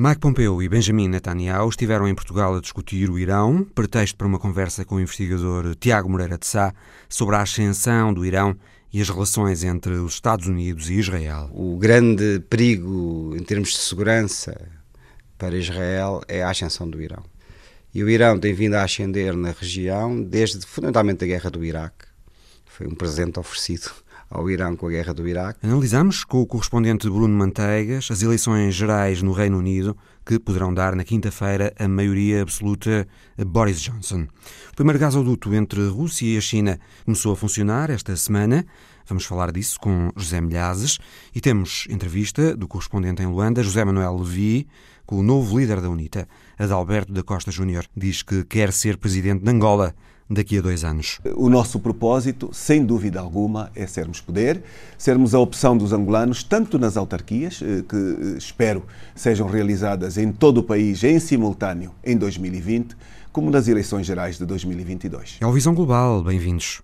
Mike Pompeo e Benjamin Netanyahu estiveram em Portugal a discutir o Irão, pretexto para uma conversa com o investigador Tiago Moreira de Sá sobre a ascensão do Irão e as relações entre os Estados Unidos e Israel. O grande perigo em termos de segurança para Israel é a ascensão do Irão. E o Irão tem vindo a ascender na região desde fundamentalmente a guerra do Iraque. Foi um presente oferecido ao Irão com a guerra do Iraque. Analisamos com o correspondente Bruno Manteigas as eleições gerais no Reino Unido que poderão dar na quinta-feira a maioria absoluta a Boris Johnson. O primeiro gasoduto entre a Rússia e a China começou a funcionar esta semana. Vamos falar disso com José Milhazes e temos entrevista do correspondente em Luanda, José Manuel Levi, com o novo líder da UNITA, Adalberto da Costa Júnior. Diz que quer ser presidente de Angola daqui a dois anos? O nosso propósito, sem dúvida alguma, é sermos poder, sermos a opção dos angolanos, tanto nas autarquias, eh, que eh, espero sejam realizadas em todo o país em simultâneo em 2020, como nas eleições gerais de 2022. É o Visão Global, bem-vindos.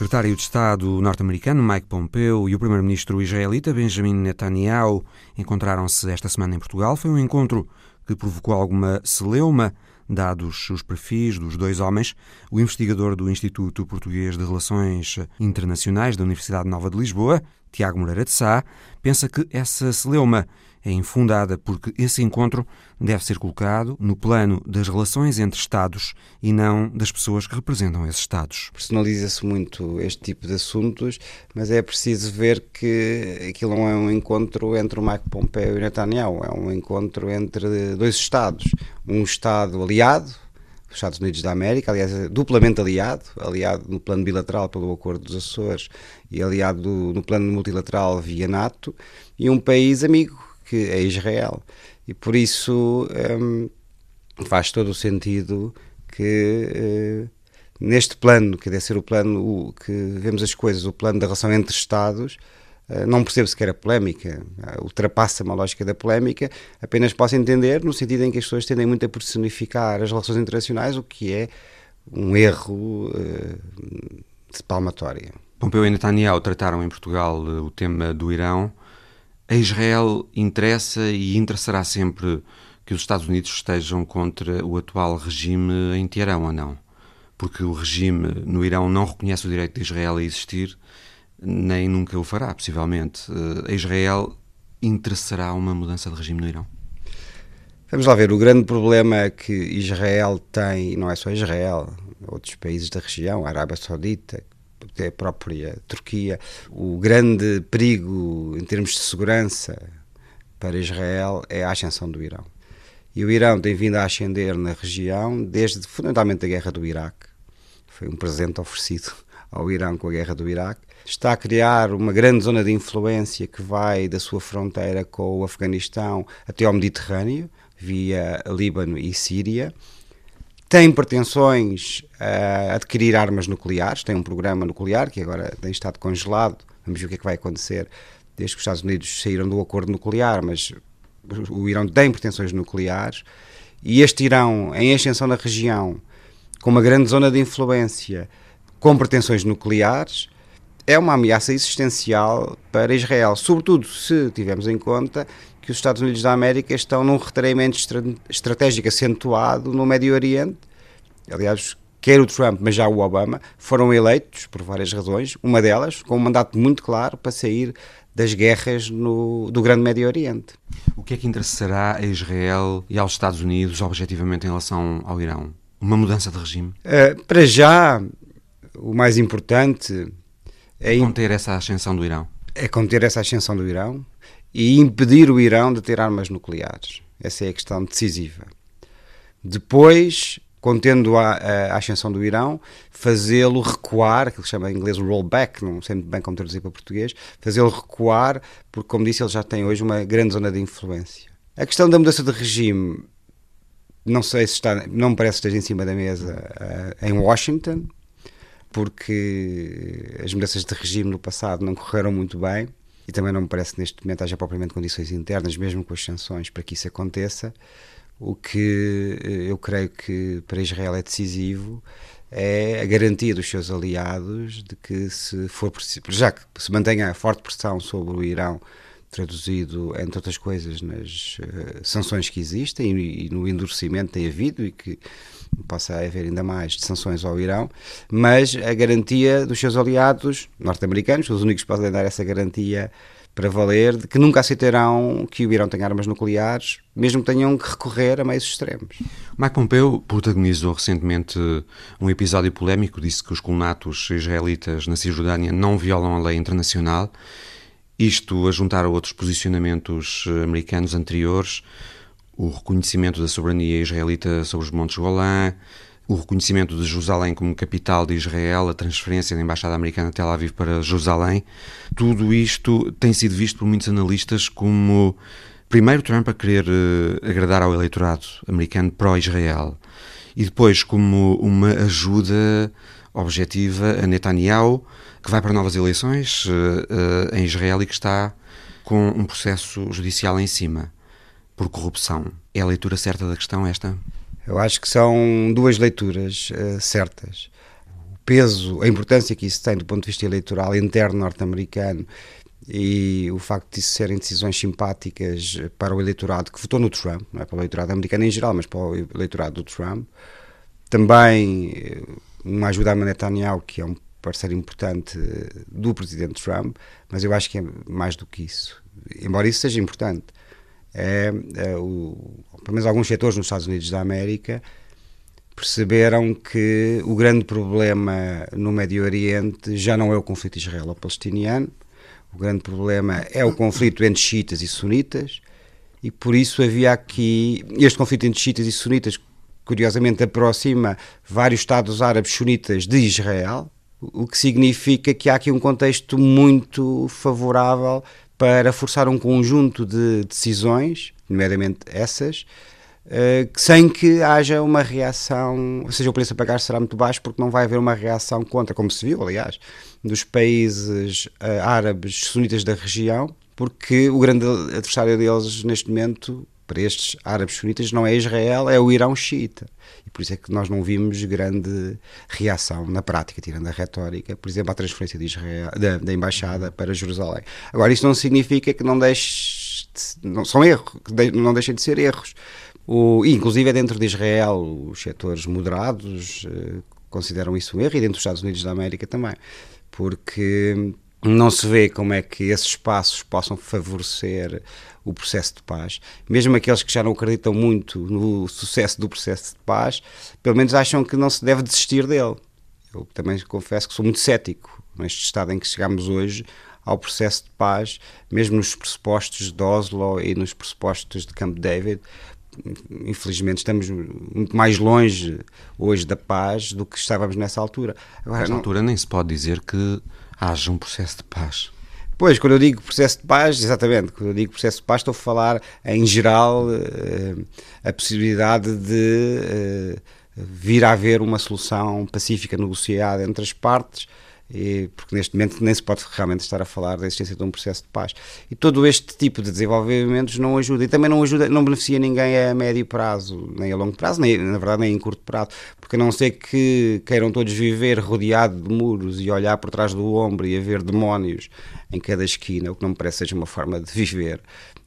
Secretário de Estado norte-americano Mike Pompeo e o primeiro-ministro israelita Benjamin Netanyahu encontraram-se esta semana em Portugal. Foi um encontro que provocou alguma celeuma, dados os perfis dos dois homens. O investigador do Instituto Português de Relações Internacionais da Universidade Nova de Lisboa, Tiago Moreira de Sá, pensa que essa celeuma é infundada porque esse encontro deve ser colocado no plano das relações entre Estados e não das pessoas que representam esses Estados. Personaliza-se muito este tipo de assuntos, mas é preciso ver que aquilo não é um encontro entre o Mike Pompeo e Netanyahu, é um encontro entre dois Estados. Um Estado aliado, os Estados Unidos da América, aliás, duplamente aliado, aliado no plano bilateral pelo Acordo dos Açores e aliado no plano multilateral via NATO, e um país amigo, que é Israel. E por isso um, faz todo o sentido que uh, neste plano, que deve ser o plano o, que vemos as coisas, o plano da relação entre Estados, uh, não percebo sequer a polémica, uh, ultrapassa-me a lógica da polémica, apenas posso entender no sentido em que as pessoas tendem muito a personificar as relações internacionais, o que é um erro de palmatória. Pompeu e Netanyahu trataram em Portugal o tema do Irão a Israel interessa e interessará sempre que os Estados Unidos estejam contra o atual regime em Teherão ou não? Porque o regime no Irão não reconhece o direito de Israel a existir, nem nunca o fará, possivelmente. A Israel interessará uma mudança de regime no Irão? Vamos lá ver, o grande problema que Israel tem, não é só Israel, outros países da região, a Arábia Saudita, até a própria Turquia. O grande perigo em termos de segurança para Israel é a ascensão do Irão. E o Irão tem vindo a ascender na região desde fundamentalmente a guerra do Iraque. Foi um presente oferecido ao Irão com a guerra do Iraque. Está a criar uma grande zona de influência que vai da sua fronteira com o Afeganistão até ao Mediterrâneo, via Líbano e Síria tem pretensões a adquirir armas nucleares, tem um programa nuclear que agora tem estado congelado. Vamos ver o que é que vai acontecer desde que os Estados Unidos saíram do acordo nuclear, mas o Irão tem pretensões nucleares e este Irão, em ascensão na região, com uma grande zona de influência, com pretensões nucleares, é uma ameaça existencial para Israel, sobretudo se tivermos em conta que os Estados Unidos da América estão num retraimento estratégico acentuado no Médio Oriente. Aliás, quer o Trump, mas já o Obama, foram eleitos por várias razões, uma delas com um mandato muito claro para sair das guerras no, do Grande Médio Oriente. O que é que interessará a Israel e aos Estados Unidos objetivamente em relação ao Irão? Uma mudança de regime? Uh, para já, o mais importante é conter essa ascensão do Irão. É conter essa ascensão do Irão e impedir o Irão de ter armas nucleares. Essa é a questão decisiva. Depois, contendo a, a ascensão do Irão, fazê-lo recuar, aquilo que se chama em inglês rollback, não sei muito bem como traduzir para português, fazê-lo recuar, porque, como disse, ele já tem hoje uma grande zona de influência. A questão da mudança de regime, não sei se está, não me parece que esteja em cima da mesa uh, em Washington, porque as mudanças de regime no passado não correram muito bem e também não me parece que neste momento haja propriamente condições internas, mesmo com as sanções, para que isso aconteça. O que eh, eu creio que para Israel é decisivo é a garantia dos seus aliados de que, se for preciso, já que se mantenha forte pressão sobre o Irão, traduzido, entre outras coisas, nas uh, sanções que existem e, e, no endurecimento que tem havido e que possa haver ainda mais sanções ao Irão, mas a garantia dos seus aliados norte-americanos, os únicos que podem dar essa garantia para valer, de que nunca aceitarão que o Irão tenha armas nucleares, mesmo que tenham que recorrer a meios extremos. Mike Pompeo protagonizou recentemente um episódio polémico, disse que os colonatos israelitas na Cisjordânia não violam a lei internacional, isto a juntar a outros posicionamentos americanos anteriores, o reconhecimento da soberania israelita sobre os Montes Golã, o reconhecimento de Jerusalém como capital de Israel, a transferência da Embaixada Americana de Tel Aviv para Jerusalém, tudo isto tem sido visto por muitos analistas como, primeiro, Trump a querer uh, agradar ao eleitorado americano pró-Israel e depois como uma ajuda objetiva a Netanyahu, que vai para novas eleições uh, uh, em Israel e que está com um processo judicial em cima por corrupção. É a leitura certa da questão esta? Eu acho que são duas leituras uh, certas. O peso, a importância que isso tem do ponto de vista eleitoral interno norte-americano e o facto de isso serem decisões simpáticas para o eleitorado que votou no Trump, não é para o eleitorado americano em geral, mas para o eleitorado do Trump. Também eh, uma ajuda a Netanyahu, que é um parceiro importante eh, do presidente Trump, mas eu acho que é mais do que isso. Embora isso seja importante é, é o, pelo menos alguns setores nos Estados Unidos da América perceberam que o grande problema no Médio Oriente já não é o conflito israelo-palestiniano, o grande problema é o conflito entre xiitas e sunitas, e por isso havia aqui este conflito entre xiitas e sunitas, curiosamente aproxima vários Estados árabes sunitas de Israel, o que significa que há aqui um contexto muito favorável para forçar um conjunto de decisões, nomeadamente essas, uh, sem que haja uma reação, ou seja, o preço a pagar será muito baixo porque não vai haver uma reação contra, como se viu, aliás, dos países uh, árabes sunitas da região, porque o grande adversário deles neste momento, para estes árabes sunitas, não é Israel, é o Irão xiita. E por isso é que nós não vimos grande reação na prática, tirando a retórica, por exemplo, a transferência de Israel, da, da embaixada para Jerusalém. Agora, isso não significa que não deixe. De, não, são erros, não deixem de ser erros. O, inclusive, é dentro de Israel, os setores moderados uh, consideram isso um erro, e dentro dos Estados Unidos da América também, porque não se vê como é que esses passos possam favorecer o processo de paz. Mesmo aqueles que já não acreditam muito no sucesso do processo de paz, pelo menos acham que não se deve desistir dele. Eu também confesso que sou muito cético neste estado em que chegamos hoje ao processo de paz, mesmo nos pressupostos de Oslo e nos pressupostos de Camp David. Infelizmente estamos muito mais longe hoje da paz do que estávamos nessa altura. Agora, nessa não... altura nem se pode dizer que haja um processo de paz. Pois, quando eu digo processo de paz, exatamente, quando eu digo processo de paz, estou a falar em geral uh, a possibilidade de uh, vir a haver uma solução pacífica negociada entre as partes e, porque neste momento nem se pode realmente estar a falar da existência de um processo de paz. E todo este tipo de desenvolvimentos não ajuda, e também não ajuda, não beneficia ninguém a médio prazo, nem a longo prazo, nem, na verdade nem em curto prazo, porque a não ser que queiram todos viver rodeado de muros e olhar por trás do ombro e haver demónios em cada esquina, o que não me parece seja uma forma de viver,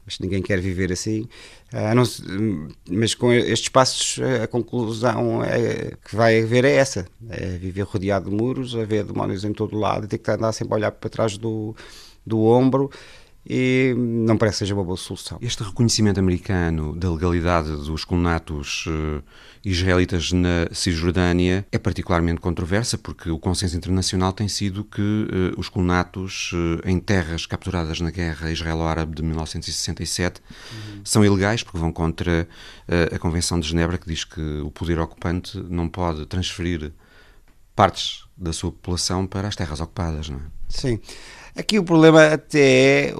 mas ninguém quer viver assim. Uh, não, mas com estes passos, a conclusão é, que vai haver é essa: é viver rodeado de muros, haver demónios em todo lado ter que andar sempre a olhar para trás do, do ombro e não parece que seja uma boa solução. Este reconhecimento americano da legalidade dos colonatos uh, israelitas na Cisjordânia é particularmente controversa porque o consenso internacional tem sido que uh, os colonatos uh, em terras capturadas na guerra israelo-árabe de 1967 uhum. são ilegais porque vão contra a Convenção de Genebra que diz que o poder ocupante não pode transferir partes da sua população para as terras ocupadas, não é? Sim. Aqui o problema até é,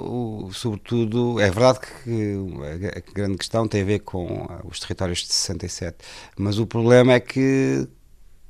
sobretudo, é verdade que a grande questão tem a ver com os territórios de 67, mas o problema é que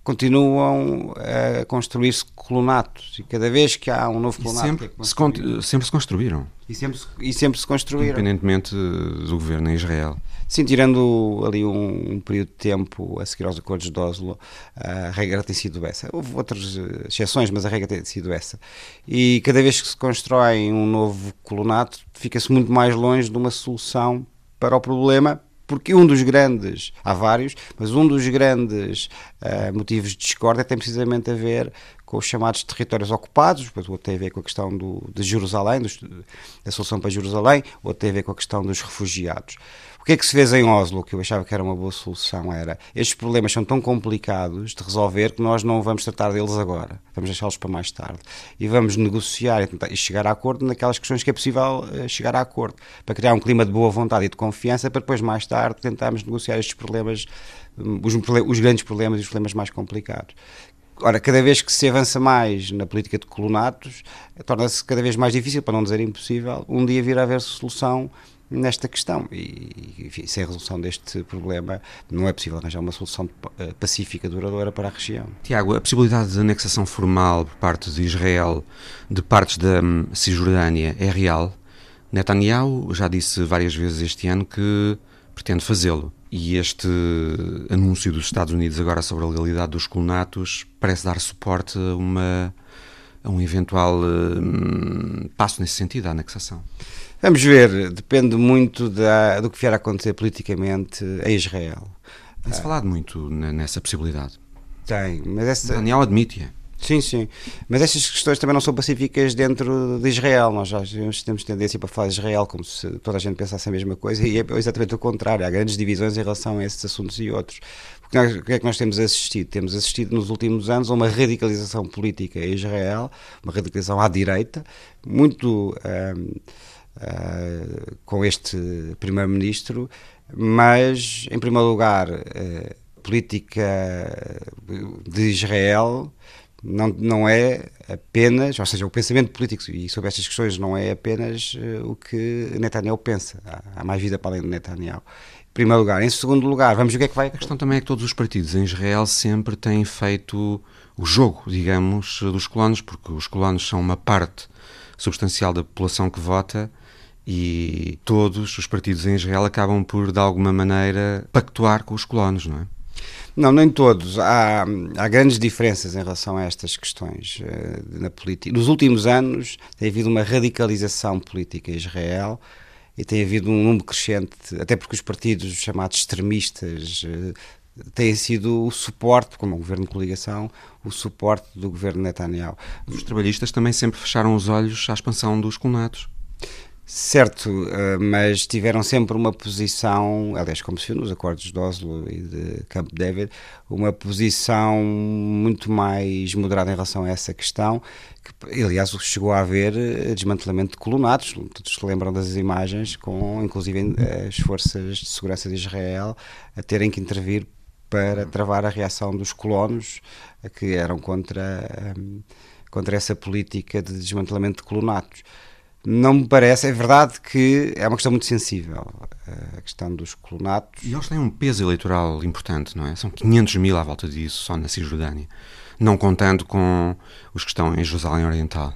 continuam a construir-se colonatos e cada vez que há um novo colonato sempre, é se con sempre se construíram. E sempre, e sempre se construíram. Independentemente do governo em Israel. Sim, tirando ali um, um, período de tempo a seguir aos acordos de Oslo a regra tem sido essa. Houve outras eh, exceções, mas a regra tem sido essa. E cada vez que se constrói um novo colonato fica-se muito mais longe de uma solução para o problema porque um dos grandes, há vários, mas um dos grandes uh, motivos de discórdia tem precisamente a ver com os chamados territórios ocupados, depois outro tem a ver com a questão do, de Jerusalém, dos, da solução para Jerusalém, outro tem a ver com a questão dos refugiados. O que é que se fez em Oslo, que eu achava que era uma boa solução, era estes problemas são tão complicados de resolver que nós não vamos tratar deles agora, vamos deixá-los para mais tarde. E vamos negociar e, tentar, e chegar a acordo naquelas questões que é possível uh, chegar a acordo, para criar um clima de boa vontade e de confiança, para depois mais tarde tentarmos negociar estes problemas, um, os, os grandes problemas e os problemas mais complicados. Ora, cada vez que se avança mais na política de colonatos, torna-se cada vez mais difícil, para não dizer impossível, um dia vir a haver solução nesta questão. E, enfim, sem a resolução deste problema, não é possível arranjar uma solução eh, pacífica duradoura para a região. Tiago, a possibilidade de anexação formal por parte de Israel de partes da hum, Cisjordânia é real? Netanyahu já disse várias vezes este ano que pretende fazê-lo. E este anúncio dos Estados Unidos agora sobre a legalidade dos colonatos parece dar suporte a, uma, a um eventual hum, passo nesse sentido, a anexação. Vamos ver, depende muito da, do que vier a acontecer politicamente em Israel. Tem-se ah. falado muito nessa possibilidade. Tem, mas essa... Daniel admite-a. Sim, sim. Mas estas questões também não são pacíficas dentro de Israel. Nós já temos tendência para falar de Israel como se toda a gente pensasse a mesma coisa e é exatamente o contrário. Há grandes divisões em relação a esses assuntos e outros. Nós, o que é que nós temos assistido? Temos assistido nos últimos anos a uma radicalização política em Israel, uma radicalização à direita, muito. Hum, uh, com este primeiro-ministro, mas, em primeiro lugar, uh, política de Israel não, não é apenas, ou seja, o pensamento político e sobre estas questões não é apenas uh, o que Netanyahu pensa. Há, há, mais vida para além de Netanyahu. Em primeiro lugar. Em segundo lugar, vamos ver o que é que vai. A questão também é que todos os partidos em Israel sempre têm feito o jogo, digamos, dos colonos, porque os colonos são uma parte substancial da população que vota e todos os partidos em Israel acabam por, de alguma maneira, pactuar com os colonos, não é? Não, nem todos. Há, há grandes diferenças em relação a estas questões uh, na política. Nos últimos anos tem havido uma radicalização política em Israel e tem havido um número crescente, até porque os partidos chamados extremistas uh, têm sido o suporte, como o governo de coligação, o suporte do governo Netanyahu. Os trabalhistas também sempre fecharam os olhos à expansão dos colonatos. Certo, eh, mas tiveram sempre uma posição, aliás, como se viu nos acordos de Oslo e de Camp David, uma posição muito mais moderada em relação a essa questão, que, aliás, chegou a haver eh, desmantelamento de colonatos, todos se lembram das imagens, com inclusive as forças de segurança de Israel a terem que intervir para travar a reação dos colonos que eram contra, eh, contra essa política de desmantelamento de colonatos não me parece, é verdade que é uma questão muito sensível, a questão dos colonatos. E eles têm um peso eleitoral importante, não é? São 500 mil à volta disso, só na Cisjordânia, não contando com os que estão em Jerusalém Oriental.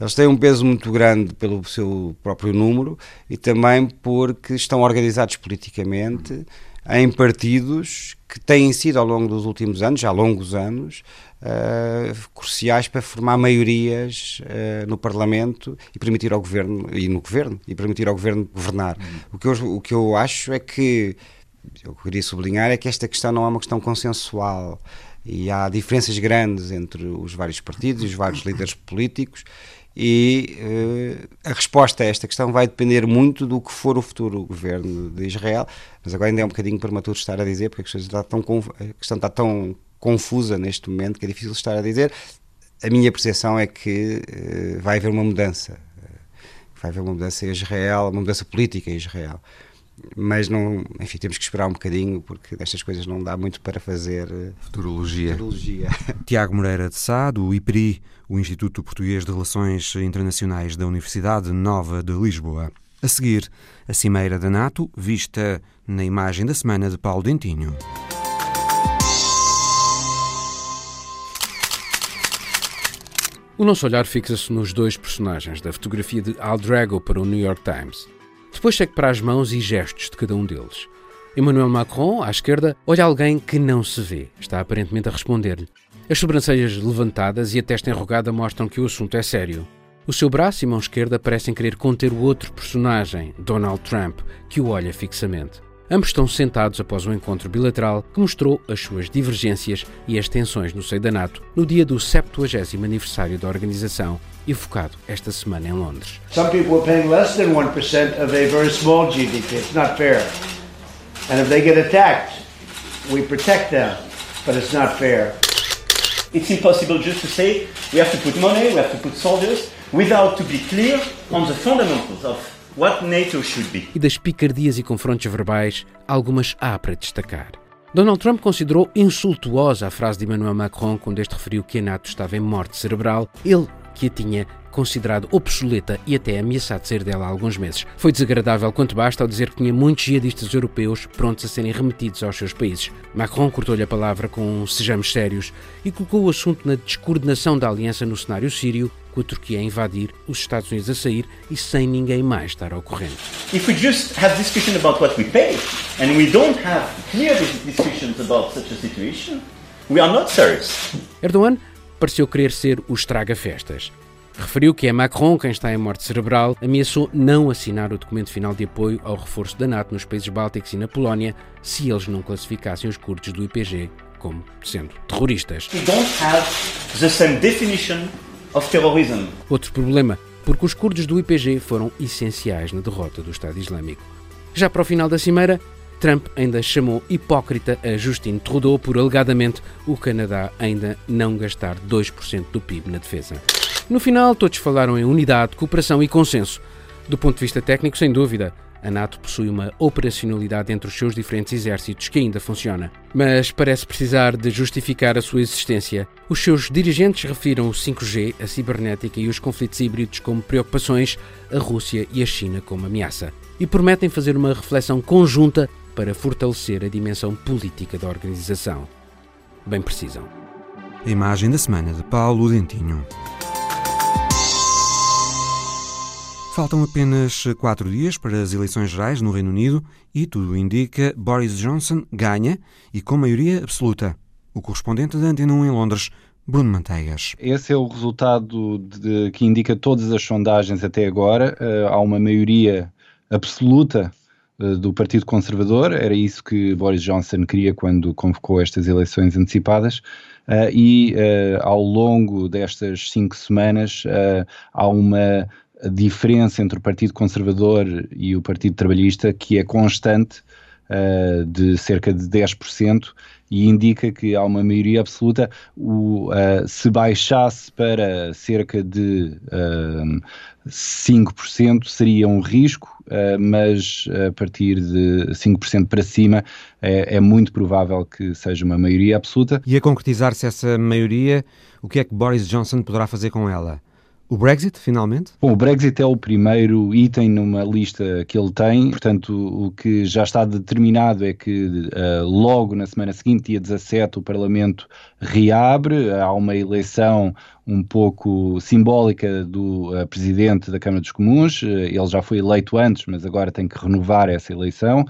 Eles têm um peso muito grande pelo seu próprio número e também porque estão organizados politicamente em partidos que têm sido ao longo dos últimos anos, já longos anos, cruciais para formar maiorias uh, no Parlamento e permitir ao governo e no governo e permitir ao governo governar. Uhum. O que eu, o que eu acho é que eu queria sublinhar é que esta questão não é uma questão consensual e há diferenças grandes entre os vários partidos e os vários líderes políticos e uh, a resposta a esta questão vai depender muito do que for o futuro governo de Israel, mas agora ainda é um bocadinho prematuro estar a dizer, porque a questão está tão, a questão está tão confusa neste momento que é difícil estar a dizer. A minha percepção é que uh, vai haver uma mudança. Uh, vai haver uma mudança em Israel, uma mudança política em Israel. mas não, enfim, temos que esperar um bocadinho porque destas coisas não dá muito para fazer eh, futurologia. futurologia. Tiago Moreira de Sá, do IPRI, o Instituto Português de Relações Internacionais da Universidade Nova de Lisboa. A seguir, a Cimeira da NATO, vista na imagem da semana de Paulo Dentinho. O nosso olhar fixa-se nos dois personagens da fotografia de Al Drago para o New York Times. Depois segue para as mãos e gestos de cada um deles. Emmanuel Macron, à esquerda, olha alguém que não se vê. Está aparentemente a responder-lhe. As sobrancelhas levantadas e a testa enrugada mostram que o assunto é sério. O seu braço e mão esquerda parecem querer conter o outro personagem, Donald Trump, que o olha fixamente. Ambos estão sentados após um encontro bilateral que mostrou as suas divergências e as tensões no seio da NATO no dia do 70 aniversário da organização e focado esta semana em Londres. Some people are paying less than 1% of a very small GDP. It's not fair. And if they get attacked, we protect them, but it's not fair. It's impossible just to say we have to put money, we have to put soldiers, without to be clear on the fundamentals of what NATO should be. E das picardias e confrontos verbais, algumas há para destacar. Donald Trump considerou insultuosa a frase de Emmanuel Macron quando este referiu que a NATO estava em morte cerebral, ele que a tinha considerado obsoleta e até ameaçado sair dela há alguns meses. Foi desagradável quanto basta ao dizer que tinha muitos jihadistas europeus prontos a serem remetidos aos seus países. Macron cortou-lhe a palavra com sejamos sérios e colocou o assunto na descoordenação da aliança no cenário sírio com a Turquia a invadir, os Estados Unidos a sair e sem ninguém mais estar ao corrente. If we just have discussion about what we pay and we don't have clear discussions about such a situation, we are not serious. Erdogan pareceu querer ser o estraga-festas. Referiu que é Macron quem está em morte cerebral, ameaçou não assinar o documento final de apoio ao reforço da NATO nos países bálticos e na Polónia se eles não classificassem os curdos do IPG como sendo terroristas. Outro problema, porque os curdos do IPG foram essenciais na derrota do Estado Islâmico. Já para o final da cimeira, Trump ainda chamou hipócrita a Justin Trudeau por alegadamente o Canadá ainda não gastar 2% do PIB na defesa. No final, todos falaram em unidade, cooperação e consenso. Do ponto de vista técnico, sem dúvida, a NATO possui uma operacionalidade entre os seus diferentes exércitos que ainda funciona, mas parece precisar de justificar a sua existência. Os seus dirigentes refiram o 5G, a cibernética e os conflitos híbridos como preocupações, a Rússia e a China como ameaça, e prometem fazer uma reflexão conjunta para fortalecer a dimensão política da organização. Bem precisam. A imagem da semana de Paulo Dentinho. Faltam apenas quatro dias para as eleições gerais no Reino Unido e tudo indica Boris Johnson ganha e com maioria absoluta. O correspondente da Antena 1 em Londres, Bruno Manteigas. Esse é o resultado de, que indica todas as sondagens até agora. Uh, há uma maioria absoluta uh, do Partido Conservador, era isso que Boris Johnson queria quando convocou estas eleições antecipadas. Uh, e ao longo destas cinco semanas há uma a diferença entre o Partido Conservador e o Partido Trabalhista, que é constante, uh, de cerca de 10%, e indica que há uma maioria absoluta. O, uh, se baixasse para cerca de uh, 5%, seria um risco, uh, mas a partir de 5% para cima é, é muito provável que seja uma maioria absoluta. E a concretizar-se essa maioria, o que é que Boris Johnson poderá fazer com ela? O Brexit, finalmente? Bom, o Brexit é o primeiro item numa lista que ele tem, portanto, o que já está determinado é que uh, logo na semana seguinte, dia 17, o Parlamento reabre, há uma eleição um pouco simbólica do uh, Presidente da Câmara dos Comuns, uh, ele já foi eleito antes, mas agora tem que renovar essa eleição.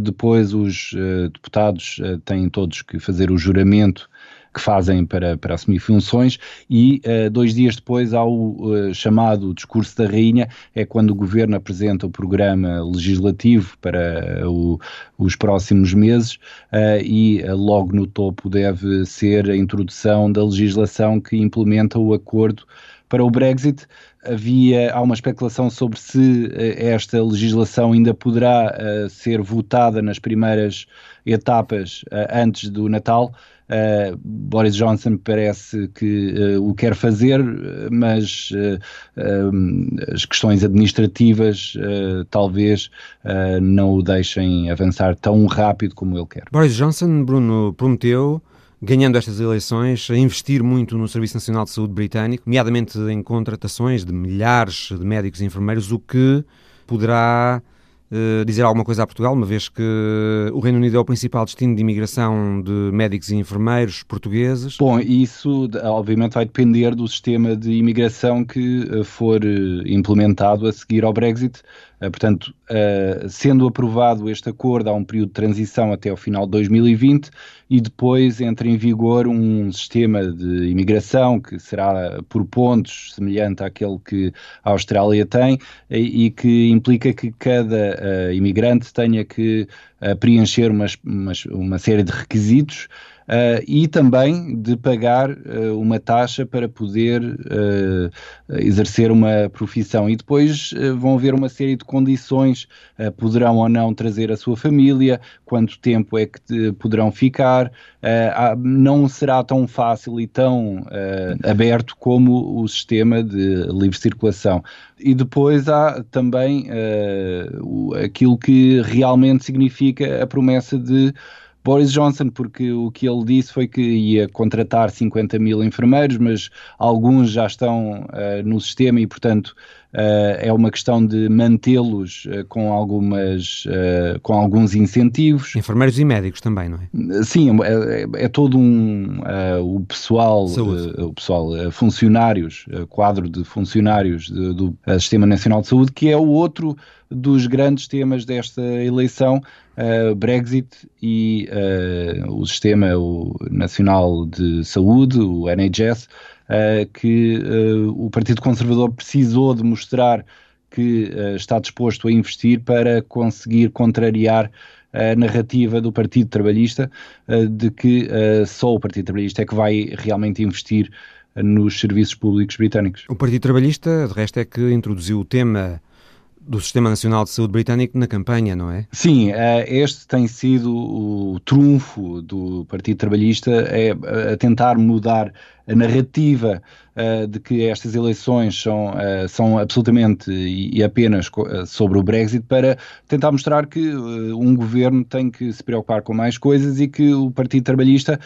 depois os deputados têm todos que fazer o juramento que fazem para, para assumir funções e uh, dois dias depois há o uh, chamado discurso da rainha, é quando o governo apresenta o programa legislativo para o, os próximos meses uh, e logo no topo deve ser a introdução da legislação que implementa o acordo para o Brexit. Havia, há uma especulação sobre se esta legislação ainda poderá ser votada nas primeiras etapas antes do Natal, Uh, Boris Johnson parece que uh, o quer fazer, mas uh, as questões administrativas talvez não o deixem avançar tão rápido como ele quer. Boris Johnson, Bruno, prometeu ganhando estas eleições, a investir muito no Serviço Nacional de Saúde britânico, nomeadamente em contratações de milhares de médicos e enfermeiros, o que poderá uh, dizer alguma coisa a Portugal, uma vez que o Reino Unido é o principal destino de imigração de médicos e enfermeiros portugueses? Bom, isso obviamente vai depender do sistema de imigração que eh, for eh, implementado a seguir ao Brexit. Eh, portanto, uh, sendo aprovado este acordo, há um período de transição até ao final de 2020 e depois entra em vigor um sistema de imigração que será por pontos, semelhante àquele que a Austrália tem e, que implica que cada imigrante tenha que preencher uma série de requisitos uh, e também de pagar uh, uma taxa para poder uh, exercer uma profissão. E depois vão haver uma série de condições, poderão ou não trazer a sua família, quanto tempo é que poderão ficar. não será tão fácil e tão aberto como o sistema de livre circulação. E depois há também aquilo que realmente significa a promessa de Boris Johnson, porque o que ele disse foi que ia contratar 50 mil enfermeiros, mas alguns já estão uh, no sistema e, portanto, é uma questão de mantê-los uh, com algumas uh, com alguns incentivos. Enfermeiros e médicos também, não é? Sim, é, é, é todo um o pessoal, o pessoal funcionários, quadro de funcionários do Sistema Nacional de Saúde, que é o outro dos grandes temas desta eleição, Brexit e o Sistema o Nacional de Saúde, o NHS uh, que uh, o Partido Conservador precisou de mostrar que uh, está disposto a investir para conseguir contrariar a narrativa do Partido Trabalhista de que só o Partido Trabalhista é que vai realmente investir nos serviços públicos britânicos. O Partido Trabalhista, de resto, é que introduziu o tema do Sistema Nacional de Saúde Britânico na campanha, não é? Sim, este tem sido o trunfo do Partido Trabalhista, é a tentar mudar a narrativa uh, de que estas eleições são, uh, são absolutamente e, e apenas uh, sobre o Brexit para tentar mostrar que um governo tem que se preocupar com mais coisas e que o Partido Trabalhista,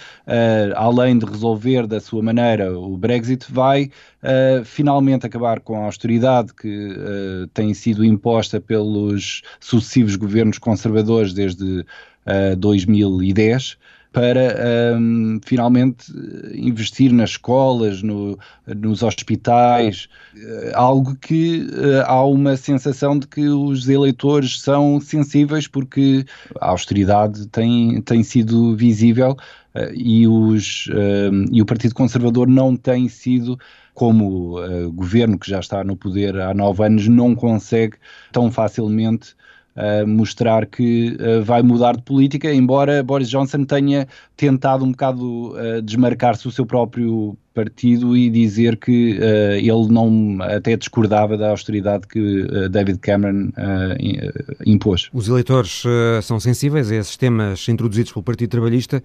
além de resolver da sua maneira o Brexit, vai finalmente acabar com a austeridade que tem sido imposta pelos sucessivos governos conservadores desde 2010 para um, finalmente investir nas escolas, no, nos hospitais, uh, algo que uh, há uma sensação de que os eleitores são sensíveis porque a austeridade tem, tem sido visível uh, e, os, hum, e o Partido Conservador não tem sido como uh, governo que já está no poder há nove anos não consegue tão facilmente uh, mostrar que uh, vai mudar de política, embora Boris Johnson tenha tentado um bocado uh, desmarcar-se o seu próprio partido e dizer que ele não até discordava da austeridade que David Cameron impôs. Os eleitores são sensíveis a esses temas introduzidos pelo Partido Trabalhista,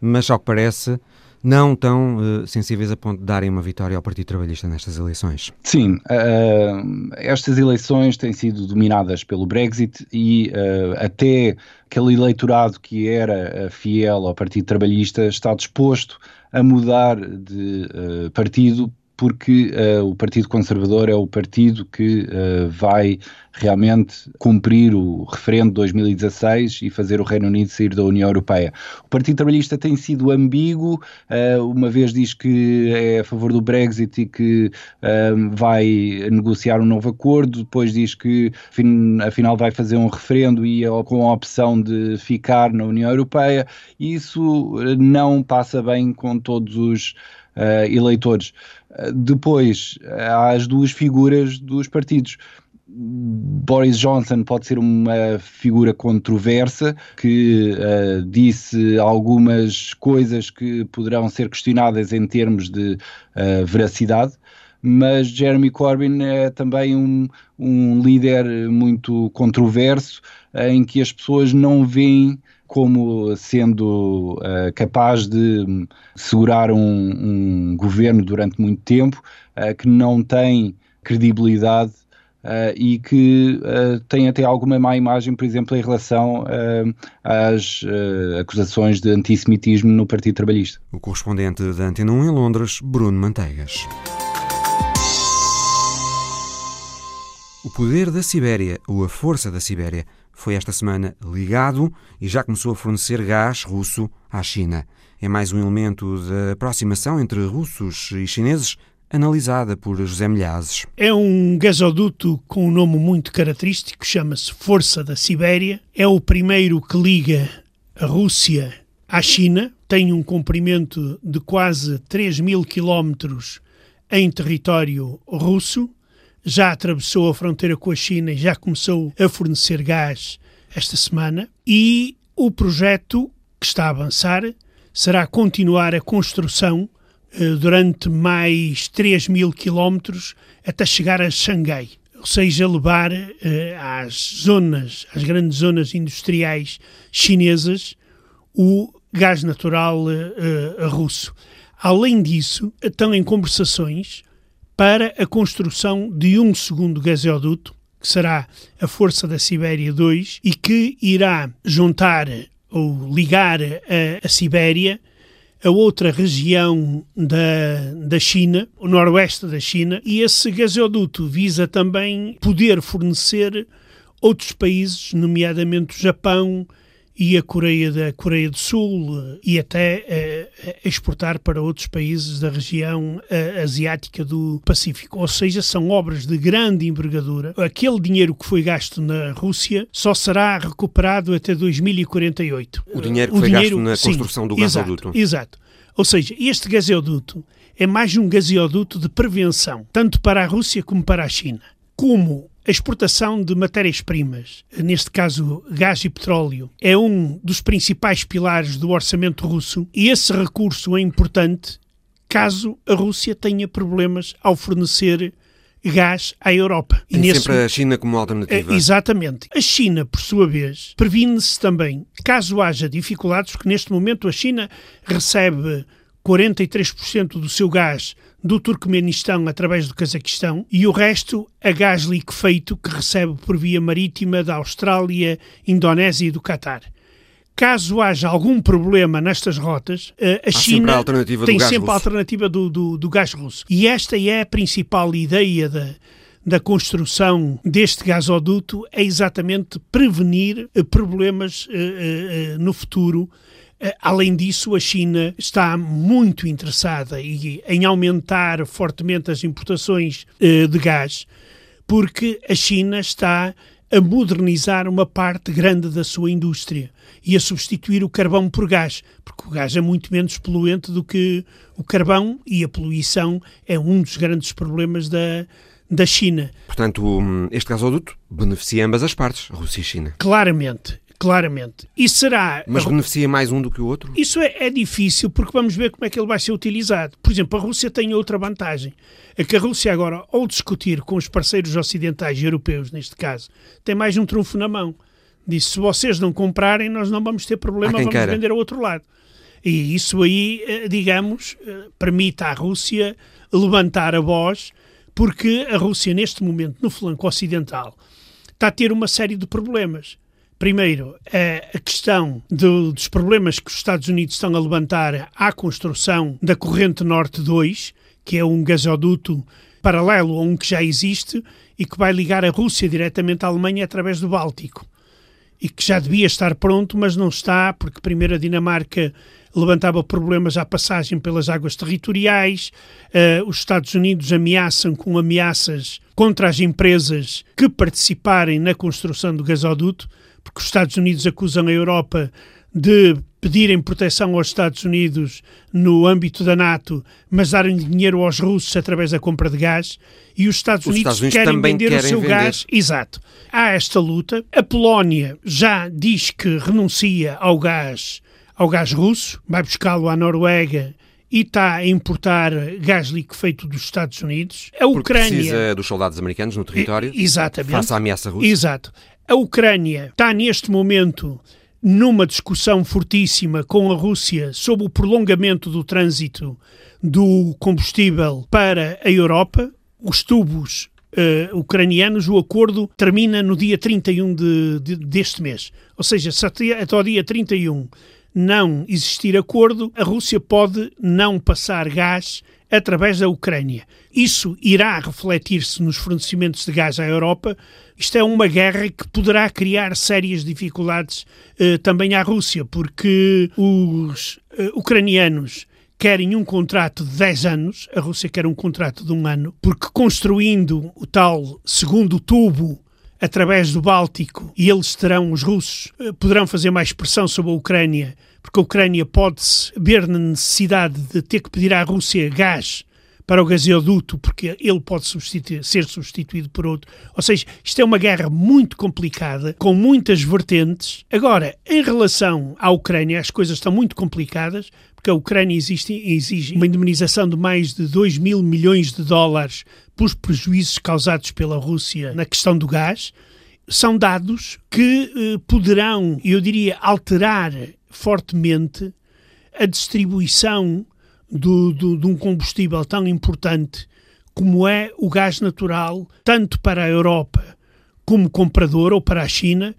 mas ao que parece não tão uh, sensíveis a ponto de darem uma vitória ao Partido Trabalhista nestas eleições. Sim, uh, estas eleições têm sido dominadas pelo Brexit e uh, até aquele eleitorado que era fiel ao Partido Trabalhista está disposto a mudar de partido porque uh, o Partido Conservador é o partido que uh, vai realmente cumprir o referendo de 2016 e fazer o Reino Unido sair da União Europeia. O Partido Trabalhista tem sido ambíguo, uh, uma vez diz que é a favor do Brexit e que vai negociar um novo acordo, depois diz que afinal vai fazer um referendo e com a opção de ficar na União Europeia. Isso não passa bem com todos os eleitores. Depois, há as duas figuras dos partidos. Boris Johnson pode ser uma figura controversa que uh, disse algumas coisas que poderão ser questionadas em termos de uh, veracidade, mas Jeremy Corbyn é também um, um líder muito controverso em que as pessoas não veem como sendo uh, capaz de segurar um, um, governo durante muito tempo, uh, que não tem credibilidade Uh, e que tem até alguma má imagem, por exemplo, em relação às acusações de antissemitismo no Partido Trabalhista. O correspondente da Antena 1 em Londres, Bruno Manteigas. O poder da Sibéria, ou a força da Sibéria, foi esta semana ligado e já começou a fornecer gás russo à China. É mais um elemento da aproximação entre russos e chineses analisada por José Milhazes. É um gasoduto com um nome muito característico, chama-se Força da Sibéria. É o primeiro que liga a Rússia à China, tem um comprimento de quase 3 mil quilómetros em território russo, já atravessou a fronteira com a China e já começou a fornecer gás esta semana. E o projeto que está a avançar será continuar a construção eh, durante mais 3 mil quilómetros até chegar a Xangai, ou seja, levar eh, às zonas, às grandes zonas industriais chinesas, o gás natural eh, russo. Além disso, estão em conversações para a construção de um segundo gasoduto, que será a Força da Sibéria 2, e que irá juntar ou ligar a, a Sibéria a outra região da, da China, o noroeste da China, e esse gasoduto visa também poder fornecer outros países, nomeadamente o Japão e a Coreia da Coreia do Sul e até eh, exportar para outros países da região eh, asiática do Pacífico. Ou seja, são obras de grande envergadura. Aquele dinheiro que foi gasto na Rússia só será recuperado até 2048. O dinheiro que o foi dinheiro, gasto na construção sim, do gasoduto. Exato, exato. Ou seja, este gasoduto é mais um gasoduto de prevenção, tanto para a Rússia como para a China. Como a exportação de matérias-primas, neste caso gás e petróleo, é um dos principais pilares do orçamento russo e esse recurso é importante caso a Rússia tenha problemas ao fornecer gás à Europa. Tem nesse... sempre a China como alternativa. É, exatamente. A China, por sua vez, previne-se também, caso haja dificuldades, porque neste momento a China recebe 43% do seu gás do Turcomenistão através do Cazaquistão e o resto a gás liquefeito que recebe por via marítima da Austrália, Indonésia e do Catar. Caso haja algum problema nestas rotas, eh, a Há China sempre a tem sempre russo. a alternativa do, do, do, gás russo. E esta é a principal ideia da, da construção deste gasoduto, é exatamente prevenir eh, problemas uh, uh, no futuro além disso, a China está muito interessada em aumentar fortemente as importações eh, de gás, porque a China está a modernizar uma parte grande da sua indústria e a substituir o carvão por gás, porque o gás é muito menos poluente do que o carvão e a poluição é um dos grandes problemas da, da China. Portanto, hum, este gasoduto beneficia ambas as partes, Rússia e China. Claramente. Claramente. E será. Mas beneficia mais um do que o outro? Isso é, é, difícil porque vamos ver como é que ele vai ser utilizado. Por exemplo, a Rússia tem outra vantagem. É que a Rússia agora, ao discutir com os parceiros ocidentais e europeus, neste caso, tem mais um trunfo na mão. Diz: se vocês não comprarem, nós não vamos ter problema, vamos queira. vender ao outro lado. E isso aí, eh, digamos, eh, permite à Rússia levantar a voz, porque a Rússia, neste momento, no flanco ocidental, está a ter uma série de problemas Primeiro, a questão do, dos problemas que os Estados Unidos estão a levantar à construção da Corrente Norte 2, que é um gasoduto paralelo a um que já existe e que vai ligar a Rússia diretamente à Alemanha através do Báltico. E que já devia estar pronto, mas não está, porque primeiro a Dinamarca levantava problemas à passagem pelas águas territoriais, uh, os Estados Unidos ameaçam com ameaças contra as empresas que participarem na construção do gasoduto porque os Estados Unidos acusam a Europa de pedirem proteção aos Estados Unidos no âmbito da NATO, mas darem dinheiro aos russos através da compra de gás, e os Estados, os Unidos, Estados Unidos, querem vender querem o seu vender. gás. Exato. Há esta luta. A Polónia já diz que renuncia ao gás, ao gás russo, vai buscá-lo à Noruega e está a importar gás liquefeito dos Estados Unidos. A Ucrânia precisa dos soldados americanos no território. Exatamente. Face à ameaça russa. Exato. A Ucrânia está neste momento numa discussão fortíssima com a Rússia sobre o prolongamento do trânsito do combustível para a Europa. Os tubos uh, ucranianos, o acordo termina no dia 31 de, de, deste mês. Ou seja, se até, até o dia 31 não existir acordo, a Rússia pode não passar gás através da Ucrânia. Isso irá refletir-se nos fornecimentos de gás à Europa. Isto é uma guerra que poderá criar sérias dificuldades uh, também à Rússia, porque os uh, ucranianos querem um contrato de 10 anos, a Rússia quer um contrato de um ano, porque construindo o tal segundo tubo através do Báltico e eles terão, os russos, uh, poderão fazer mais pressão sobre a Ucrânia porque a Ucrânia pode-se ver na necessidade de ter que pedir à Rússia gás para o gasoduto, porque ele pode substituir, ser substituído por outro. Ou seja, isto é uma guerra muito complicada, com muitas vertentes. Agora, em relação à Ucrânia, as coisas estão muito complicadas, porque a Ucrânia existe, exige uma indemnização de mais de 2 mil milhões de dólares pelos prejuízos causados pela Rússia na questão do gás. São dados que eh, poderão, eu diria, alterar fortemente a distribuição do, do, de um combustível tão importante como é o gás natural, tanto para a Europa como comprador ou para a China,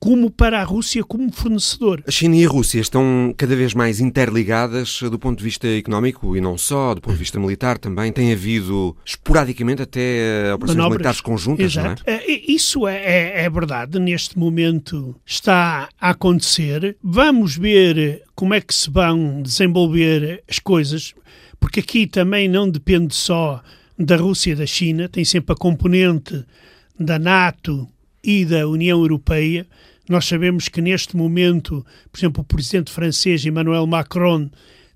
como para a Rússia como fornecedor. A China e a Rússia estão cada vez mais interligadas do ponto de vista económico e não só, do ponto de vista militar também. Tem havido esporadicamente até operações Manobras. militares conjuntas, Exato. não é? é isso é, é, é verdade. Neste momento está a acontecer. Vamos ver como é que se vão desenvolver as coisas, porque aqui também não depende só da Rússia e da China, tem sempre a componente da NATO e da União Europeia nós sabemos que neste momento, por exemplo, o presidente francês Emmanuel Macron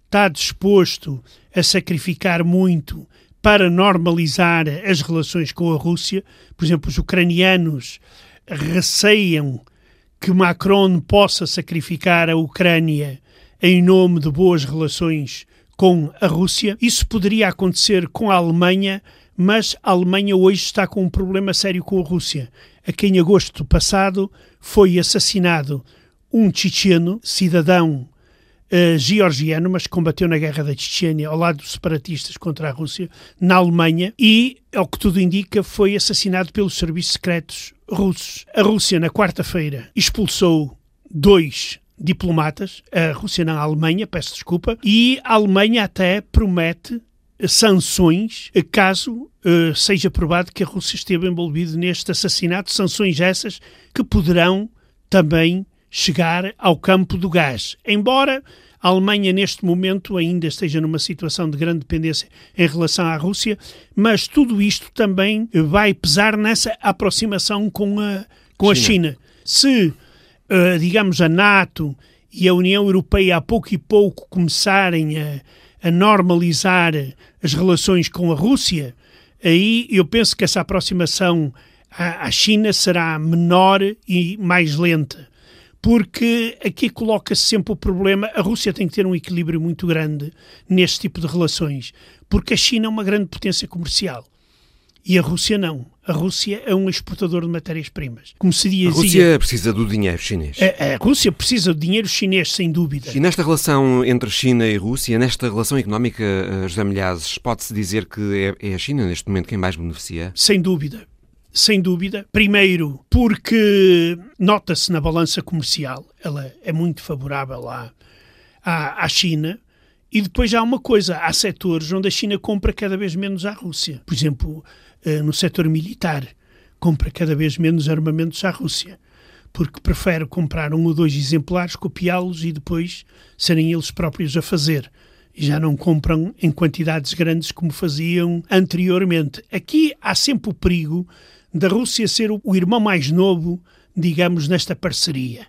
está disposto a sacrificar muito para normalizar as relações com a Rússia. Por exemplo, os ucranianos receiam que Macron possa sacrificar a Ucrânia em nome de boas relações com a Rússia. Isso poderia acontecer com a Alemanha, mas a Alemanha hoje está com um problema sério com a Rússia. A que em agosto passado foi assassinado um checheno, cidadão uh, georgiano, mas combateu na guerra da Chechênia ao lado dos separatistas contra a Rússia, na Alemanha, e, ao que tudo indica, foi assassinado pelos serviços secretos russos. A Rússia, na quarta-feira, expulsou dois diplomatas, a Rússia não, a Alemanha, peço desculpa, e a Alemanha até promete sanções caso uh, seja provado que a Rússia esteve envolvida neste assassinato, sanções essas que poderão também chegar ao campo do gás. Embora a Alemanha, neste momento, ainda esteja numa situação de grande dependência em relação à Rússia, mas tudo isto também vai pesar nessa aproximação com a, com a China. Se, uh, digamos, a NATO e a União Europeia a pouco e pouco começarem a a normalizar as relações com a Rússia, aí eu penso que essa aproximação à, China será menor e mais lenta. Porque aqui coloca-se sempre o problema, a Rússia tem que ter um equilíbrio muito grande neste tipo de relações, porque a China é uma grande potência comercial e a Rússia não. A Rússia é um exportador de matérias-primas. Como se dizia, a Rússia precisa do dinheiro chinês. A, a, Rússia precisa do dinheiro chinês, sem dúvida. E nesta relação entre China e Rússia, nesta relação económica, eh, José Milhazes, pode-se dizer que é, é a China neste momento quem mais beneficia? Sem dúvida sem dúvida. Primeiro, porque nota-se na balança comercial, ela é muito favorável à, à, à, China. E depois há uma coisa: há setores onde a China compra cada vez menos à Rússia. Por exemplo, no setor militar, compra cada vez menos armamentos à Rússia, porque prefere comprar um ou dois exemplares, copiá-los e depois serem eles próprios a fazer. E já não compram em quantidades grandes como faziam anteriormente. Aqui há sempre o perigo da Rússia ser o irmão mais novo, digamos, nesta parceria.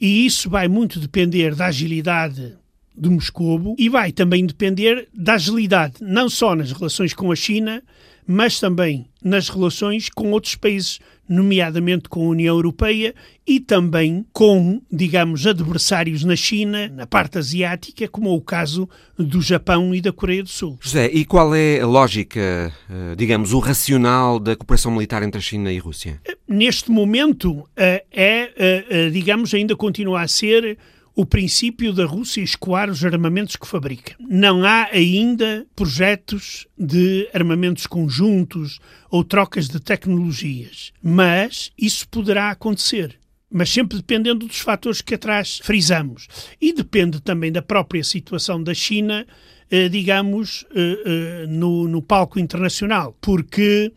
E isso vai muito depender da agilidade de Moscovo e vai também depender da agilidade, não só nas relações com a China, mas também nas relações com outros países, nomeadamente com a União Europeia e também com, digamos, adversários na China, na parte asiática, como é o caso do Japão e da Coreia do Sul. José, e qual é a lógica, eh, digamos, o racional da cooperação militar entre a China e a Rússia? Neste momento, eh, é, eh, digamos, ainda continua a ser o princípio da Rússia escoar os armamentos que fabrica. Não há ainda projetos de armamentos conjuntos ou trocas de tecnologias, mas isso poderá acontecer. Mas sempre dependendo dos fatores que atrás frisamos. E depende também da própria situação da China, eh, digamos, eh, eh, no, no palco internacional. Porque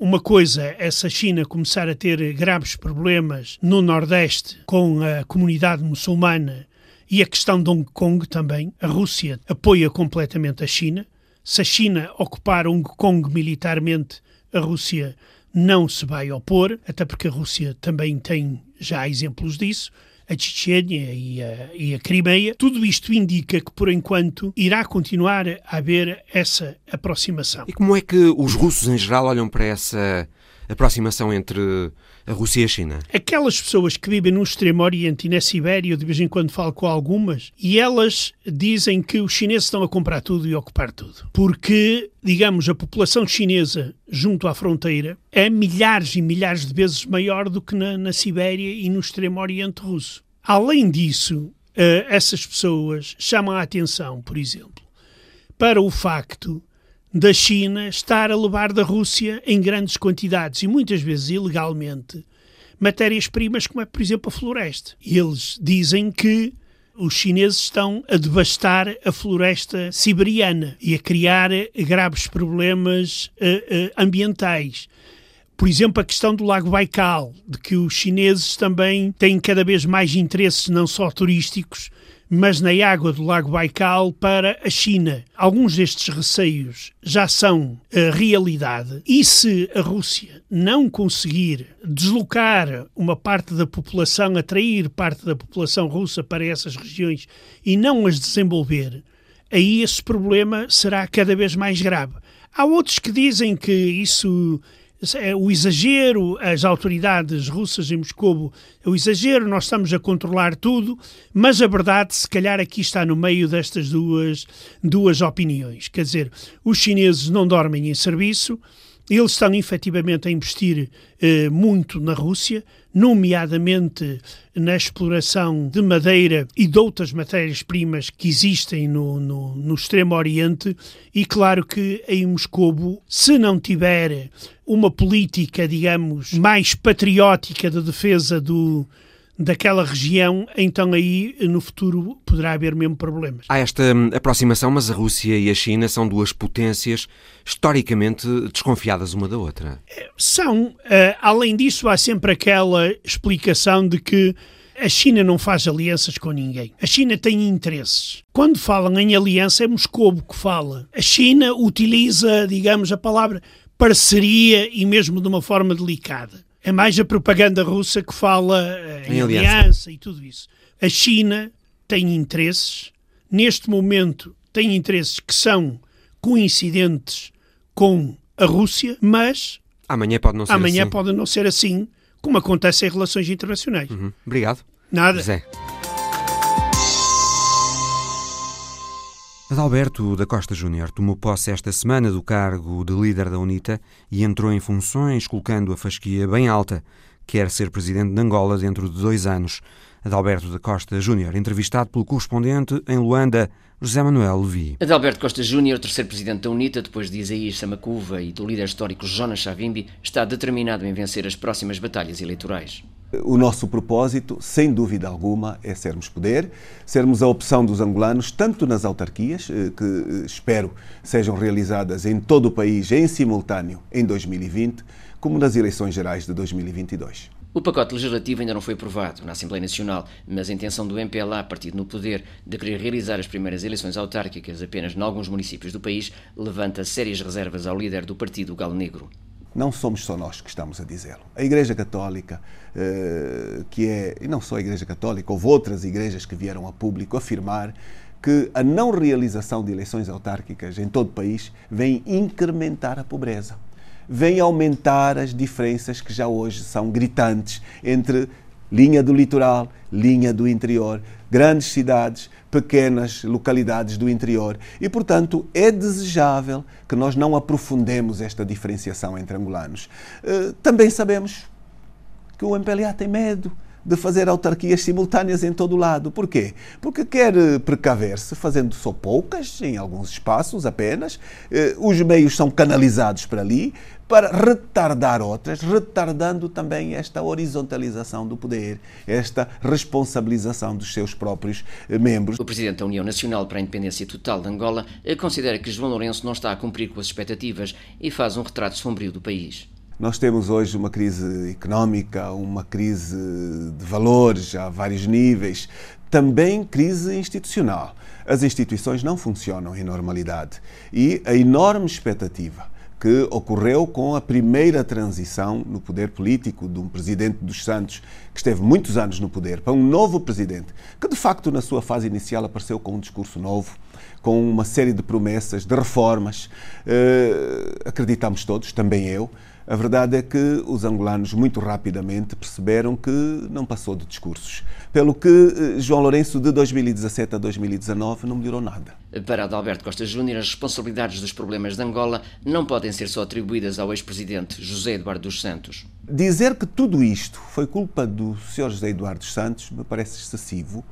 uma coisa é se a China começar a ter graves problemas no Nordeste com a comunidade muçulmana e a questão de Hong Kong também. A Rússia apoia completamente a China. Se a China ocupar Hong Kong militarmente, a Rússia não se vai opor, até porque a Rússia também tem já exemplos disso a Chechênia e a, e a Crimeia. Tudo isto indica que, por enquanto, irá continuar a haver essa aproximação. E como é que os russos, em geral, olham para essa aproximação entre a Rússia e a China? Aquelas pessoas que vivem no Extremo Oriente e na Sibéria, eu de vez em quando falo com algumas, e elas dizem que os chineses estão a comprar tudo e a ocupar tudo. Porque, digamos, a população chinesa junto à fronteira é milhares e milhares de vezes maior do que na, na Sibéria e no Extremo Oriente russo. Além disso, eh, essas pessoas chamam a atenção, por exemplo, para o facto da China estar a levar da Rússia em grandes quantidades e muitas vezes ilegalmente matérias-primas como é, por exemplo, a floresta. E eles dizem que os chineses estão a devastar a floresta siberiana e a criar graves problemas uh, uh, ambientais. Por exemplo, a questão do Lago Baikal, de que os chineses também têm cada vez mais interesses, não só turísticos, mas na água do Lago Baikal para a China. Alguns destes receios já são realidade e se a Rússia não conseguir deslocar uma parte da população, atrair parte da população russa para essas regiões e não as desenvolver, aí esse problema será cada vez mais grave. Há outros que dizem que isso o exagero, as autoridades russas em Moscou, é o exagero, nós estamos a controlar tudo, mas a verdade, se calhar, aqui está no meio destas duas, duas opiniões. Quer dizer, os chineses não dormem em serviço, eles estão efetivamente a investir eh, muito na Rússia, nomeadamente na exploração de madeira e de outras matérias-primas que existem no, no, no, Extremo Oriente, e claro que em Moscou, se não tiver uma política, digamos, mais patriótica de defesa do, daquela região, então aí no futuro poderá haver mesmo problemas. Há esta hum, aproximação, mas a Rússia e a China são duas potências historicamente desconfiadas uma da outra. São. Uh, além disso, há sempre aquela explicação de que a China não faz alianças com ninguém. A China tem interesses. Quando falam em aliança, é Moscou que fala. A China utiliza, digamos, a palavra parceria e mesmo de uma forma delicada. É mais a propaganda russa que fala eh, em, em aliança. aliança e tudo isso. A China tem interesses, neste momento tem interesses que são coincidentes com a Rússia, mas amanhã pode não ser amanhã assim. pode não ser assim, como acontece em relações internacionais. Uhum. Obrigado. Nada. Zé. Adalberto da Costa Júnior tomou posse esta semana do cargo de líder da UNITA e entrou em funções colocando a fasquia bem alta. Quer ser presidente de Angola dentro de dois anos. Adalberto da Costa Júnior, entrevistado pelo correspondente em Luanda, José Manuel Levi. Adalberto Costa Júnior, terceiro presidente da UNITA, depois de Isaías Samacuva e do líder histórico Jonas Savimbi, está determinado em vencer as próximas batalhas eleitorais. O nosso propósito, sem dúvida alguma, é sermos poder, sermos a opção dos angolanos, tanto nas autarquias, eh, que eh, espero sejam realizadas em todo o país em simultâneo em 2020, como nas eleições gerais de 2022. O pacote legislativo ainda não foi aprovado na Assembleia Nacional, mas a intenção do MPLA, partido no poder, de querer realizar as primeiras eleições autárquicas apenas em alguns municípios do país, levanta sérias reservas ao líder do partido Galo Negro. Não somos só nós que estamos a dizê-lo. A Igreja Católica, que é, e não só a Igreja Católica, houve outras igrejas que vieram a público afirmar que a não realização de eleições autárquicas em todo o país vem incrementar a pobreza, vem aumentar as diferenças que já hoje são gritantes entre linha do litoral, linha do interior, grandes cidades, pequenas localidades do interior. E, portanto, é desejável que nós não aprofundemos esta diferenciação entre angolanos. Eh, também sabemos que o MPLA tem medo de fazer autarquias simultâneas em todo o lado. Porquê? Porque quer eh, precaver-se, fazendo só poucas, em alguns espaços apenas, eh, os meios são canalizados para ali, para retardar outras, retardando também esta horizontalização do poder, esta responsabilização dos seus próprios eh, membros. O presidente da União Nacional para a Independência Total de Angola considera que João Lourenço não está a cumprir com as expectativas e faz um retrato sombrio do país. Nós temos hoje uma crise económica, uma crise de valores a vários níveis, também crise institucional. As instituições não funcionam em normalidade e a enorme expectativa que ocorreu com a primeira transição no poder político de um presidente dos Santos que esteve muitos anos no poder para um novo presidente que de facto na sua fase inicial apareceu com um discurso novo, com uma série de promessas, de reformas. Uh, acreditamos todos, também eu, a verdade é que os angolanos muito rapidamente perceberam que não passou de discursos. Pelo que eh, João Lourenço, de 2017 a 2019, não melhorou nada. Para Adalberto Costa Júnior, as responsabilidades dos problemas de Angola não podem ser só atribuídas ao ex-presidente José Eduardo dos Santos. Dizer que tudo isto foi culpa do Sr. José Eduardo dos Santos me parece excessivo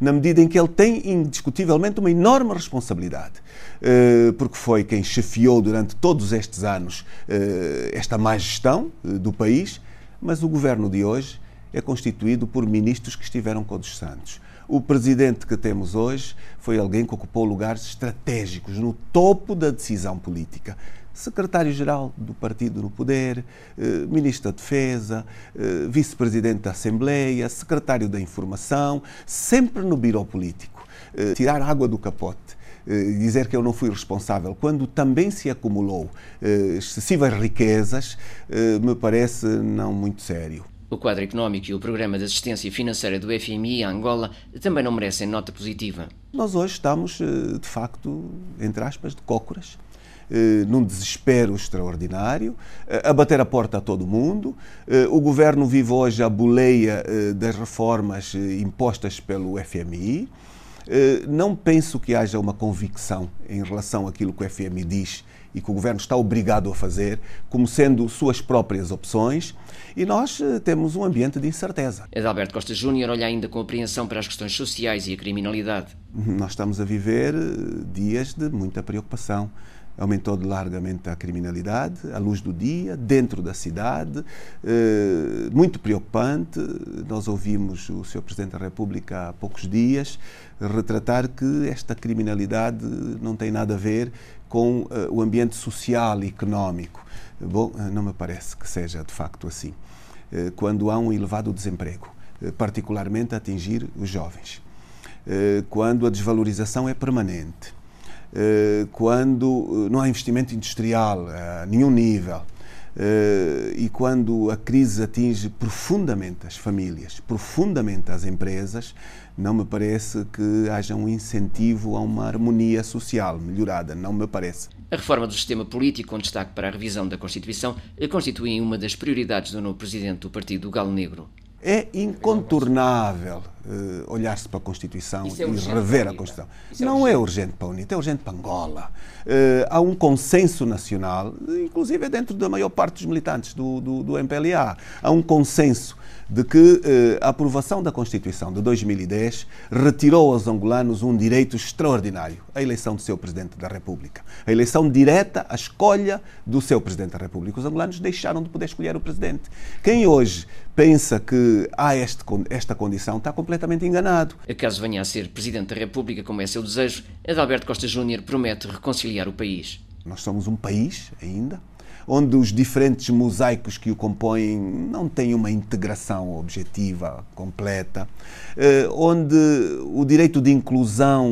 na medida em que ele tem indiscutivelmente uma enorme responsabilidade, eh, porque foi quem chefiou durante todos estes anos eh, esta má gestão eh, do país, mas o governo de hoje é constituído por ministros que estiveram com os Santos. O presidente que temos hoje foi alguém que ocupou lugares estratégicos no topo da decisão política secretário-geral do partido no poder, eh, ministro da Defesa, eh, vice-presidente da Assembleia, secretário da Informação, sempre no biro político. Eh, tirar água do capote dizer que eu não fui responsável, quando também se acumulou excessivas riquezas, me parece não muito sério. O quadro económico e o programa de assistência financeira do FMI a Angola também não merecem nota positiva. Nós hoje estamos, de facto, entre aspas, de cócoras num desespero extraordinário, eh, a bater a porta a todo mundo. Eh, o governo vive hoje a boleia das reformas impostas pelo FMI. Não penso que haja uma convicção em relação àquilo que o FMI diz e que o governo está obrigado a fazer, como sendo suas próprias opções, e nós temos um ambiente de incerteza. Adalberto Costa Júnior olha ainda com apreensão para as questões sociais e a criminalidade. Nós estamos a viver dias de muita preocupação aumentou largamente a criminalidade, à luz do dia, dentro da cidade, eh, muito preocupante. Nós ouvimos o Sr. Presidente da República há poucos dias retratar que esta criminalidade não tem nada a ver com eh, o ambiente social e económico. Bom, eh, não me parece que seja de facto assim. Quando há um elevado desemprego, particularmente a atingir os jovens, quando a desvalorização é permanente, quando eh, não há investimento industrial a nenhum nível eh, e quando a crise atinge profundamente as famílias, profundamente as empresas, não me parece que haja um incentivo a uma harmonia social melhorada, não me parece. A reforma do sistema político, com destaque para a revisão da Constituição, constitui uma das prioridades do novo presidente do Partido Galo Negro. É incontornável uh, olhar-se para a Constituição é e rever a Constituição. É não é urgente para a UNITA, é urgente para Angola. Uh, há um consenso nacional, inclusive dentro da maior parte dos militantes do, do, do MPLA. Há um consenso de que eh, a aprovação da Constituição de 2010 retirou aos angolanos um direito extraordinário, a eleição do seu Presidente da República. A eleição direta, a escolha do seu Presidente da República. Os angolanos deixaram de poder escolher o Presidente. Quem hoje pensa que há este, esta condição está completamente enganado. Caso venha a ser Presidente da República, como é seu desejo, Adalberto Costa Júnior promete reconciliar o país. Nós somos um país ainda, onde os diferentes mosaicos que o compõem não têm uma integração objetiva completa, eh, onde o direito de inclusão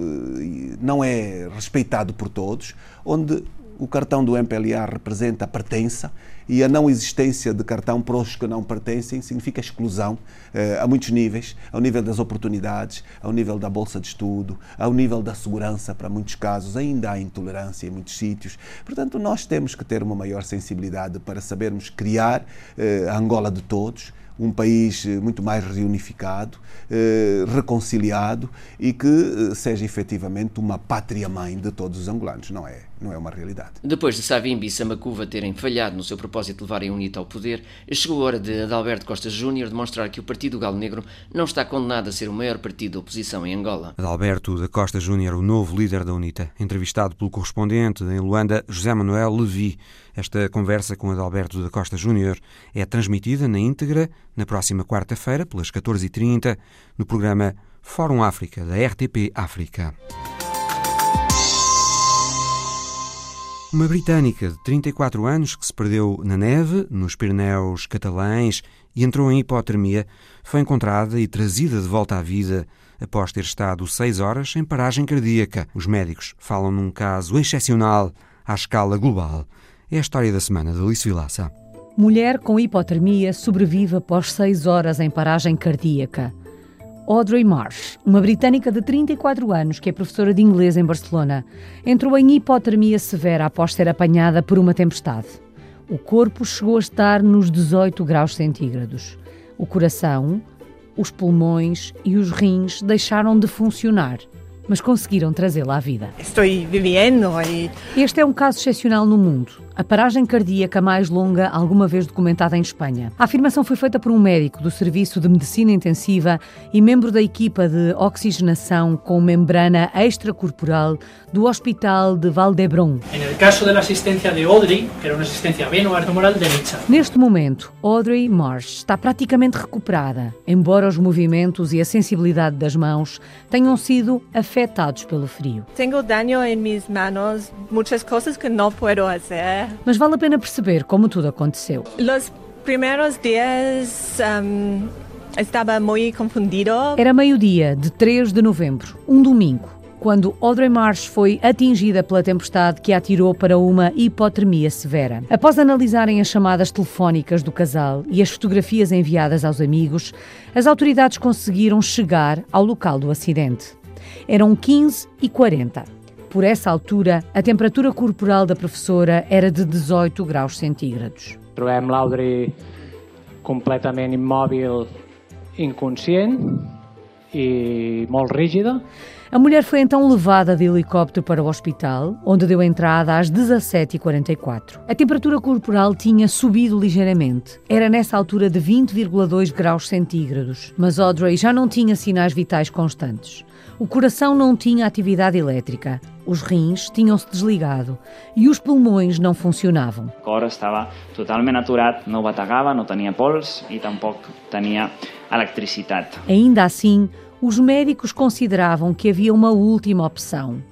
eh, não é respeitado por todos, onde O cartão do MPLA representa a pertença e a não existência de cartão para os que não pertencem significa exclusão eh, a muitos níveis, ao nível das oportunidades, ao nível da bolsa de estudo, ao nível da segurança, para muitos casos ainda há intolerância em muitos sítios. Portanto, nós temos que ter uma maior sensibilidade para sabermos criar eh, a Angola de todos, um país eh, muito mais reunificado, reconciliado e que seja efetivamente uma pátria-mãe de todos os angolanos. Não é, não é uma realidade. Depois de Savimbi e Samacuva terem falhado no seu propósito de levarem a UNITA ao poder, chegou a hora de Adalberto Costa Júnior demonstrar que o Partido Galo Negro não está condenado a ser o maior partido da oposição em Angola. Adalberto da Costa Júnior, o novo líder da UNITA, entrevistado pelo correspondente em Luanda, José Manuel Levi. Esta conversa com Adalberto da Costa Júnior é transmitida na íntegra na próxima quarta-feira, pelas 14h30, no programa Fórum África, da RTP África. Uma britânica de 34 anos que se perdeu na neve, nos Pirineus catalães, e entrou em hipotermia, foi encontrada e trazida de volta à vida após ter estado seis horas em paragem cardíaca. Os médicos falam num caso excepcional à escala global. É a história da semana de Alice Vilaça. Mulher com hipotermia sobrevive após seis horas em paragem cardíaca. Audrey Marsh, uma britânica de 34 anos que é professora de inglês em Barcelona, entrou em hipotermia severa após ser apanhada por uma tempestade. O corpo chegou a estar nos 18 graus centígrados. O coração, os pulmões e os rins deixaram de funcionar mas conseguiram trazê-la à vida. Estou vivendo e... Este é um caso excepcional no mundo a paragem cardíaca mais longa alguma vez documentada em Espanha. A afirmação foi feita por um médico do Serviço de Medicina Intensiva e membro da equipa de oxigenação com membrana extracorporal do Hospital de Valdebron. Neste momento, Audrey Marsh está praticamente recuperada, embora os movimentos e a sensibilidade das mãos tenham sido afetados pelo frio. Tenho dano em minhas mãos, muitas coisas que não posso fazer. Mas vale a pena perceber como tudo aconteceu. Os primeiros dias um, estava muito confundido. Era meio-dia de 3 de novembro, um domingo quando Audrey Marsh foi atingida pela tempestade que a atirou para uma hipotermia severa. Após analisarem as chamadas telefónicas do casal e as fotografias enviadas aos amigos, as autoridades conseguiram chegar ao local do acidente. Eram 15 e 40. Por essa altura, a temperatura corporal da professora era de 18 graus centígrados. Trobem l'Audrey completament immòbil, inconscient e molt rígida. A mulher foi então levada de helicóptero para o hospital, onde deu entrada às 17h44. A temperatura corporal tinha subido ligeiramente. Era nessa altura de 20,2 graus centígrados, mas Audrey já não tinha sinais vitais constantes. O coração não tinha atividade elétrica, os rins tinham-se desligado e os pulmões não funcionavam. O cor estava totalmente aturado, não bategava, não tinha pols e tampouco tinha eletricidade. Ainda assim, os médicos consideravam que havia uma última opção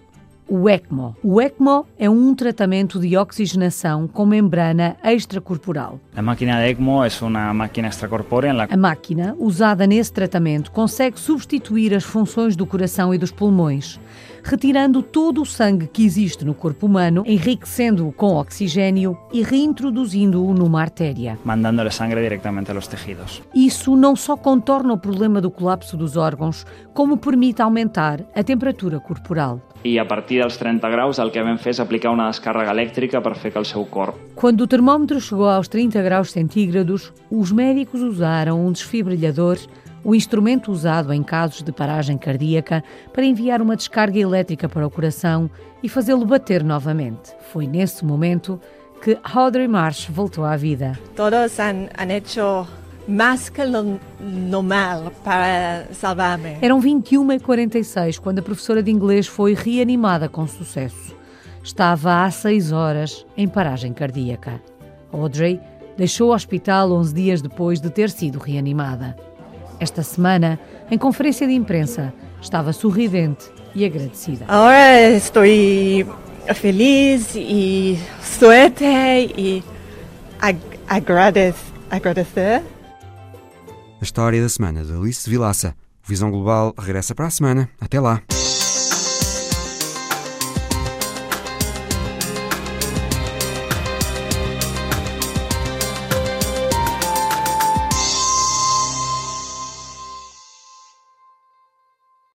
o ECMO. O ECMO é um tratamento de oxigenação com membrana extracorporal. A máquina de ECMO é uma máquina extracorpórea. A máquina, usada nesse tratamento, consegue substituir as funções do coração e dos pulmões, retirando todo o sangue que existe no corpo humano, enriquecendo-o com oxigênio e reintroduzindo-o numa artéria. Mandando a sangue diretamente aos tecidos. Isso não só contorna o problema do colapso dos órgãos, como permite aumentar a temperatura corporal e a partir dels 30 graus el que vam fer és aplicar una descàrrega elèctrica per fer que el seu cor... Quando o termómetro chegou aos 30 graus centígrados, os médicos usaram um desfibrilhador, o instrumento usado em casos de paragem cardíaca, para enviar uma descarga elétrica para o coração e fazê-lo bater novamente. Foi nesse momento que Audrey Marsh voltou à vida. Todos han, han hecho lo normal para salvar-me. Eram 21 e 46 quando a professora de inglês foi reanimada com sucesso. Estava há seis horas em paragem cardíaca. Audrey deixou o hospital 11 dias depois de ter sido reanimada. Esta semana, em conferência de imprensa, estava sorridente e agradecida. Agora estou feliz e suerte e ag agradecer a história da semana de Alice Vilaça. Visão Global regressa para a semana. Até lá.